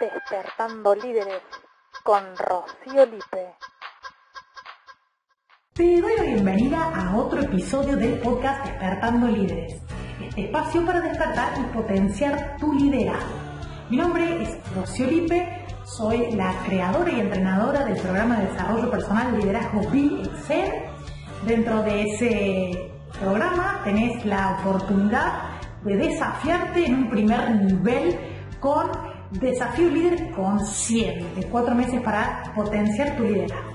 Despertando Líderes con Rocío Lipe. Te doy la bienvenida a otro episodio del podcast Despertando Líderes, este espacio para despertar y potenciar tu liderazgo. Mi nombre es Rocío Lipe, soy la creadora y entrenadora del programa de desarrollo personal de liderazgo Excel. Dentro de ese programa tenés la oportunidad de desafiarte en un primer nivel con Desafío Líder Consciente, cuatro meses para potenciar tu liderazgo.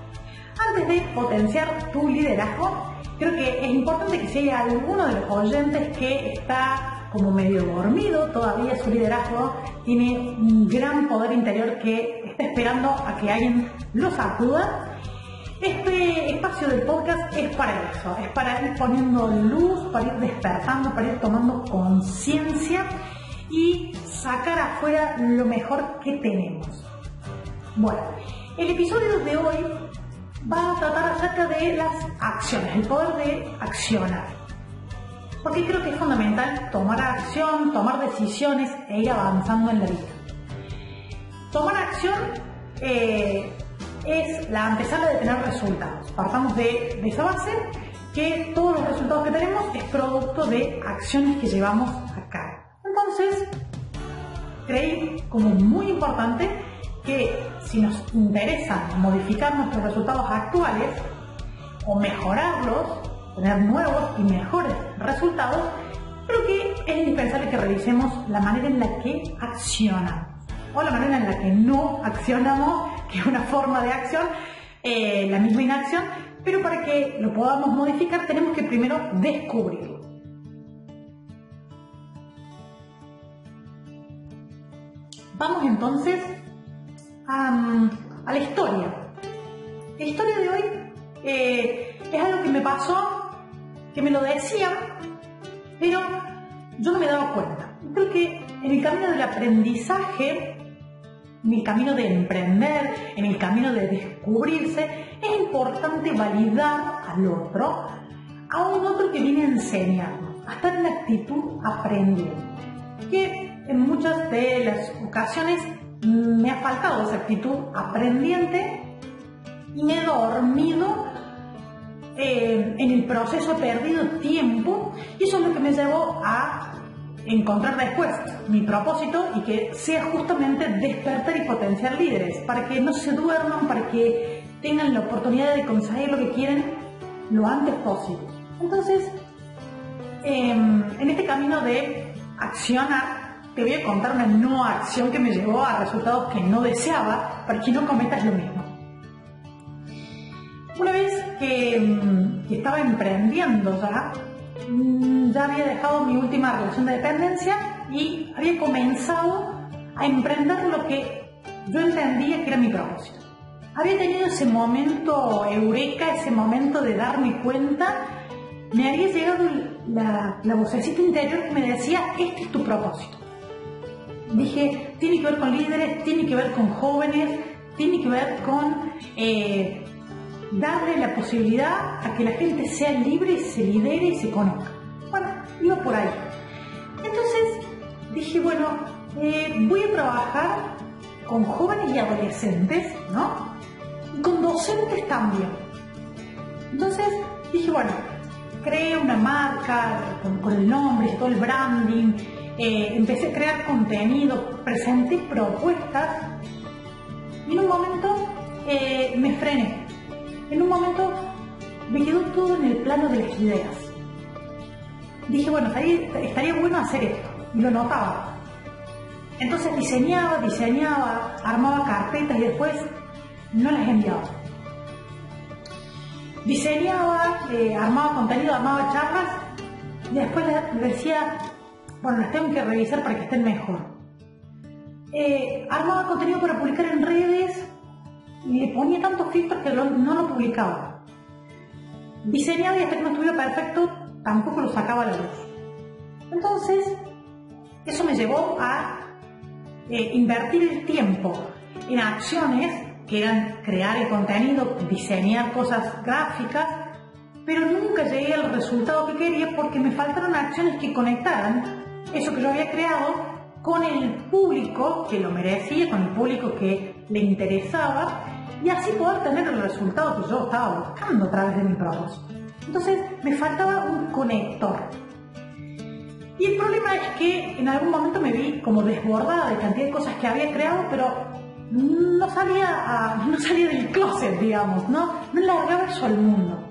Antes de potenciar tu liderazgo, creo que es importante que si hay alguno de los oyentes que está como medio dormido todavía su liderazgo, tiene un gran poder interior que está esperando a que alguien lo sacuda. Este espacio del podcast es para eso, es para ir poniendo luz, para ir despertando, para ir tomando conciencia y sacar afuera lo mejor que tenemos. Bueno, el episodio de hoy va a tratar acerca de las acciones, el poder de accionar. Porque creo que es fundamental tomar acción, tomar decisiones e ir avanzando en la vida. Tomar acción eh, es la antesala de tener resultados. Partamos de, de esa base que todos los resultados que tenemos es producto de acciones que llevamos a cabo. Creí como muy importante que si nos interesa modificar nuestros resultados actuales o mejorarlos, tener nuevos y mejores resultados, creo que es indispensable que revisemos la manera en la que accionamos o la manera en la que no accionamos, que es una forma de acción, eh, la misma inacción, pero para que lo podamos modificar tenemos que primero descubrirlo. Vamos entonces a, la historia. La historia de hoy eh, es algo que me pasó, que me lo decían, pero yo no me daba cuenta. Creo que en el camino del aprendizaje, en el camino de emprender, en el camino de descubrirse, es importante validar al otro, a un otro que viene a enseñarnos, a estar en la actitud aprendiendo. Que en muchas de las ocasiones me ha faltado esa actitud aprendiente y me he dormido eh, en el proceso, he perdido tiempo y eso es lo que me llevó a encontrar después mi propósito y que sea justamente despertar y potenciar líderes, para que no se duerman, para que tengan la oportunidad de conseguir lo que quieren lo antes posible. Entonces, em, en este camino de accionar, te voy a contar una no acción que me llevó a resultados que no deseaba para que no cometas lo mismo. Una vez que, mm, estaba emprendiendo ya, mm, ya había dejado mi última relación de dependencia y había comenzado a emprender lo que yo entendía que era mi propósito. Había tenido ese momento eureka, ese momento de darme cuenta, me había llegado la, la vocecita interior que me decía, este es tu propósito dije, tiene que ver con líderes, tiene que ver con jóvenes, tiene que ver con eh, darle la posibilidad a que la gente sea libre, se lidere y se conozca. Bueno, iba por ahí. Entonces dije, bueno, eh, voy a trabajar con jóvenes y adolescentes, ¿no? Y con docentes también. Entonces dije, bueno, creé una marca con, con el nombre, todo el branding, eh, empecé a crear contenido, presenté propuestas y en un momento eh, me frené. En un momento me quedó todo en el plano de las ideas. Dije, bueno, estaría, bueno hacer esto. Y lo notaba. Entonces diseñaba, diseñaba, armaba carpetas y después no las enviaba. Diseñaba, eh, armaba contenido, armaba charlas y después decía, bueno, las tengo que revisar para que estén mejor. Eh, armaba contenido para publicar en redes y le ponía tantos filtros que no lo publicaba. Diseñaba y hasta que no estuviera perfecto tampoco lo sacaba a la luz. Entonces, eso me llevó a eh, invertir el tiempo en acciones que eran crear el contenido, diseñar cosas gráficas, pero nunca llegué al resultado que quería porque me faltaron acciones que conectaran eso que yo había creado con el público que lo merecía, con el público que le interesaba y así poder tener el resultado que yo estaba buscando a través de mi propósito. Entonces me faltaba un conector. Y el problema es que en algún momento me vi como desbordada de cantidad de cosas que había creado, pero no salía, no salía del closet, digamos, ¿no? No largaba eso al mundo.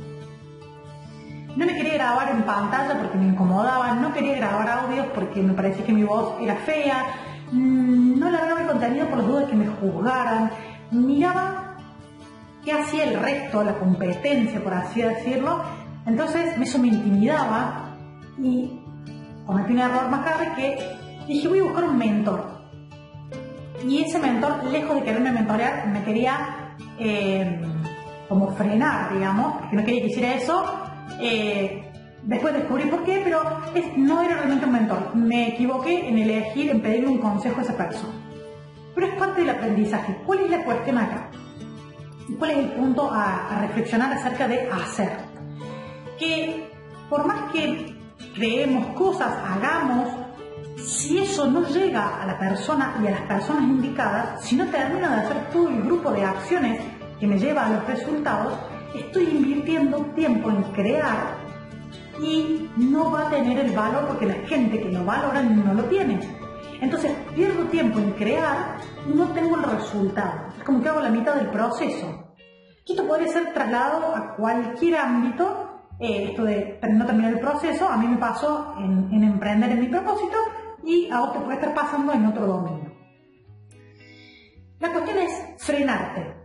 No me quería grabar en pantalla porque me incomodaba, no quería grabar audios porque me parecía que mi voz era fea, mm, no largaba el contenido por las dudas que me juzgaran, miraba qué hacía el resto, la competencia, por así decirlo, entonces eso me intimidaba y cometí un error más grave que dije voy a buscar un mentor. Y ese mentor, lejos de quererme mentorear, me quería eh, como frenar, digamos, porque no quería que hiciera eso. Eh, después descubrí por qué, pero no era realmente un mentor. Me equivoqué en elegir, en pedirle un consejo a esa persona. Pero es parte del aprendizaje. ¿Cuál es la cuestión acá? ¿Y cuál es el punto a reflexionar acerca de hacer? Que por más que creemos cosas, hagamos, si eso no llega a la persona y a las personas indicadas, si no termino de hacer todo el grupo de acciones que me lleva a los resultados, estoy invirtiendo tiempo en crear y no va a tener el valor porque la gente que lo valora no lo tiene. Entonces pierdo tiempo en crear y no tengo el resultado. Es como que hago la mitad del proceso. Esto puede ser trasladado a cualquier ámbito eh, esto de no terminar el proceso, a mí me pasó en, emprender en mi propósito y a vos te puede estar pasando en otro dominio. La cuestión es frenarte,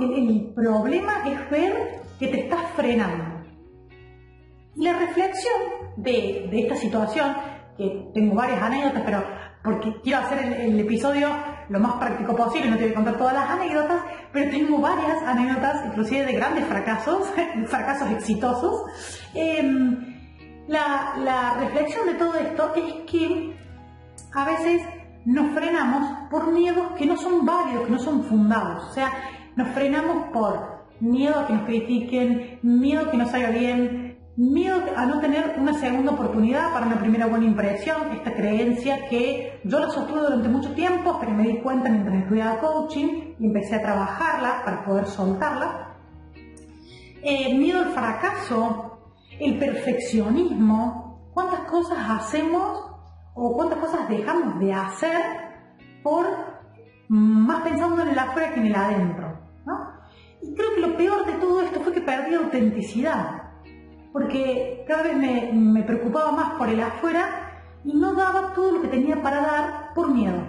El, problema es ver que te estás frenando. Y la reflexión de, de esta situación, que tengo varias anécdotas, pero porque quiero hacer el, episodio lo más práctico posible, no te voy a contar todas las anécdotas, pero tengo varias anécdotas, inclusive de grandes fracasos, fracasos exitosos. Em, la, la reflexión de todo esto es que a veces nos frenamos por miedos que no son válidos, que no son fundados. O sea, nos frenamos por miedo a que nos critiquen, miedo a que nos salga bien, miedo a no tener una segunda oportunidad para una primera buena impresión, esta creencia que yo la sostuve durante mucho tiempo que me di cuenta mientras estudiaba coaching y empecé a trabajarla para poder soltarla. Eh, miedo al fracaso, el perfeccionismo, cuántas cosas hacemos o cuántas cosas dejamos de hacer por más pensando en el afuera que en el adentro. Y creo que lo peor de todo esto fue que perdí autenticidad porque cada vez me, preocupaba más por el afuera y no daba todo lo que tenía para dar por miedo.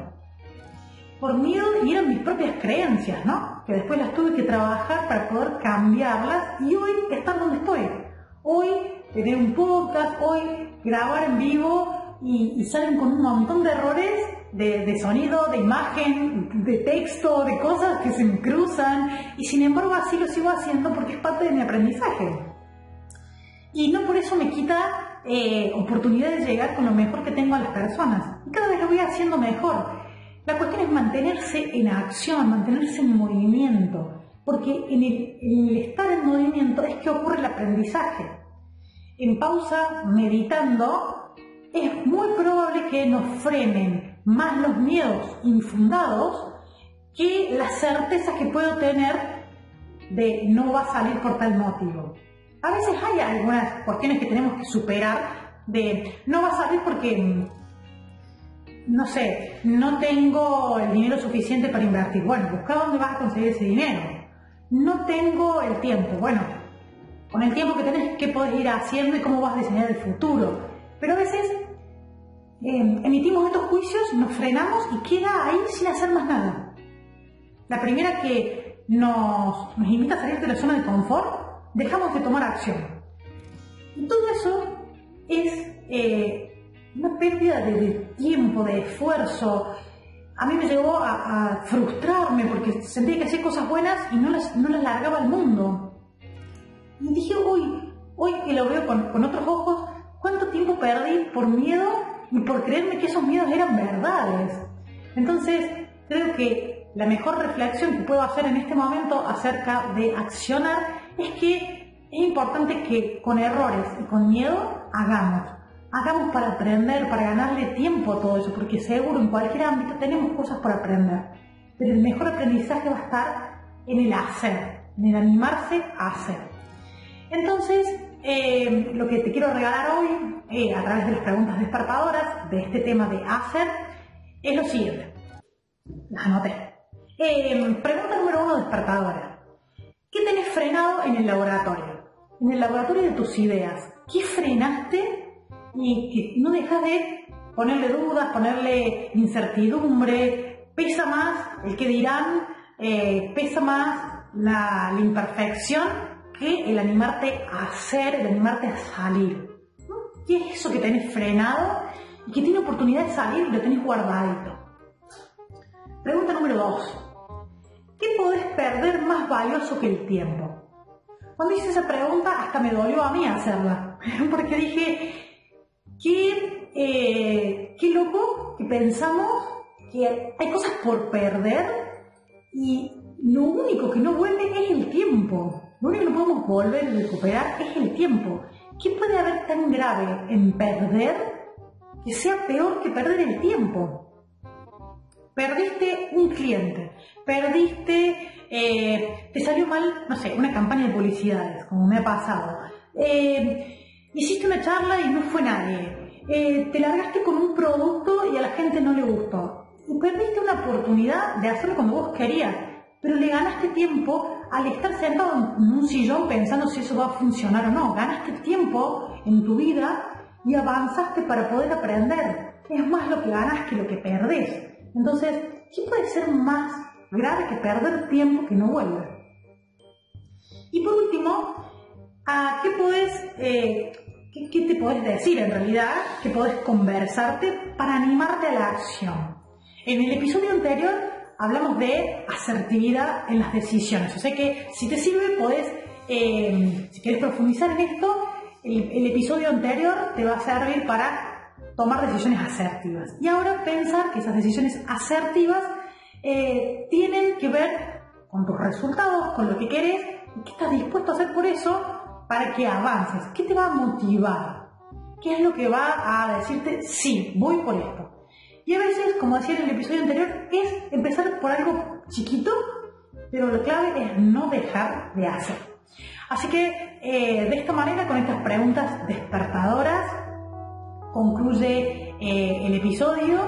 Por miedo y eran mis propias creencias, ¿no? Que después las tuve que trabajar para poder cambiarlas y hoy estar donde estoy. Hoy tener un podcast, hoy grabar en vivo y, salen con un montón de errores de, sonido, de imagen, de texto, de cosas que se cruzan y sin embargo así lo sigo haciendo porque es parte de mi aprendizaje. Y no por eso me quita eh, oportunidad de llegar con lo mejor que tengo a las personas. Cada vez lo voy haciendo mejor. La cuestión es mantenerse en acción, mantenerse en movimiento. Porque en el, en el estar en movimiento es que ocurre el aprendizaje. En pausa, meditando, es muy probable que nos frenen más los miedos infundados que las certezas que puedo tener de no va a salir por tal motivo a veces hay algunas cuestiones que tenemos que superar de no va a salir porque mm, no sé, no tengo el dinero suficiente para invertir. Bueno, busca dónde vas a conseguir ese dinero. No tengo el tiempo. Bueno, con el tiempo que tenés, ¿qué podés ir haciendo y cómo vas a diseñar el futuro? Pero a veces em, emitimos estos juicios, nos frenamos y queda ahí sin hacer más nada. La primera que nos, nos invita a salir de la zona de confort dejamos de tomar acción. Y todo eso es eh, una pérdida de, tiempo, de esfuerzo. A mí me llegó a, frustrarme porque sentía que hacía cosas buenas y no las, no las largaba al mundo. Y dije, hoy, hoy que lo veo con, con otros ojos, ¿cuánto tiempo perdí por miedo y por creerme que esos miedos eran verdades? Entonces, creo que la mejor reflexión que puedo hacer en este momento acerca de accionar es que es importante que con errores y con miedo hagamos. hagamos para aprender, para ganarle tiempo a todo eso, porque seguro en cualquier ámbito tenemos cosas por aprender. Pero el mejor aprendizaje va a estar en el hacer, en el animarse a hacer. Entonces, eh, lo que te quiero regalar hoy, eh, a través de las preguntas despertadoras de este tema de hacer, es lo siguiente. Las anoté. Eh, pregunta número uno despertadora. ¿Qué tenés frenado en el laboratorio? En el laboratorio de tus ideas. ¿Qué frenaste y no dejas de ponerle dudas, ponerle incertidumbre? Pesa más el que dirán, pesa más la imperfección el animarte a hacer, el animarte a salir. ¿Qué es eso que tenés frenado y que tiene oportunidad de salir y lo tenés guardadito? Pregunta número dos. ¿Qué podés perder más valioso que el tiempo? Cuando hice esa pregunta hasta me dolió a mí hacerla, porque dije, qué, eh, qué loco que pensamos que hay cosas por perder y lo único que no vuelve es el tiempo. Lo único que podemos volver a recuperar es el tiempo. ¿Qué puede haber tan grave en perder que sea peor que perder el tiempo? Perdiste un cliente, perdiste, eh, te salió mal, no sé, una campaña de publicidades, como me ha pasado. Eh, hiciste una charla y no fue nadie. Eh, te largaste con un producto y a la gente no le gustó. Y perdiste una oportunidad de hacerlo como vos querías pero le ganaste tiempo al estar sentado en un sillón pensando si eso va a funcionar o no. Ganaste tiempo en tu vida y avanzaste para poder aprender. Es más lo que ganas que lo que perdés. Entonces, ¿qué puede ser más grave que perder tiempo que no vuelve? Y por último, ¿a qué, podés, eh, qué, te podés decir en realidad? ¿Qué podés conversarte para animarte a la acción? En el episodio anterior hablamos de asertividad en las decisiones. O sea que si te sirve, podés, eh, si quieres profundizar en esto, el, episodio anterior te va a servir para tomar decisiones asertivas. Y ahora pensar que esas decisiones asertivas eh, tienen que ver con tus resultados, con lo que querés, y qué estás dispuesto a hacer por eso para que avances. ¿Qué te va a motivar? ¿Qué es lo que va a decirte, sí, voy por esto? Y a veces, como decía en el episodio anterior, es empezar por algo chiquito, pero lo clave es no dejar de hacer. Así que eh, de esta manera, con estas preguntas despertadoras, concluye eh, el episodio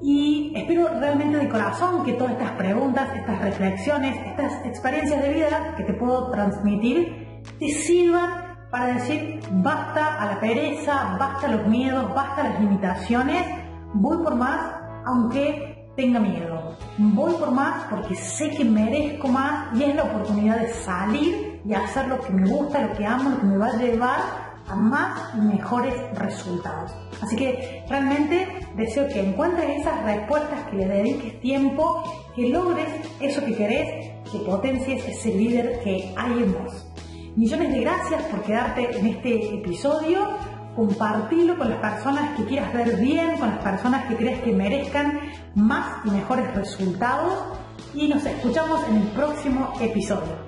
y espero realmente de corazón que todas estas preguntas, estas reflexiones, estas experiencias de vida que te puedo transmitir te sirvan para decir basta a la pereza, basta a los miedos, basta a las limitaciones voy por más aunque tenga miedo. Voy por más porque sé que merezco más y es la oportunidad de salir y hacer lo que me gusta, lo que amo, lo que me va a llevar a más y mejores resultados. Así que realmente deseo que encuentres esas respuestas, que le dediques tiempo, que logres eso que querés, que potencies ese líder que hay en vos. Millones de gracias por quedarte en este episodio compartirlo con las personas que quieras ver bien, con las personas que crees que merezcan más y mejores resultados y nos escuchamos en el próximo episodio.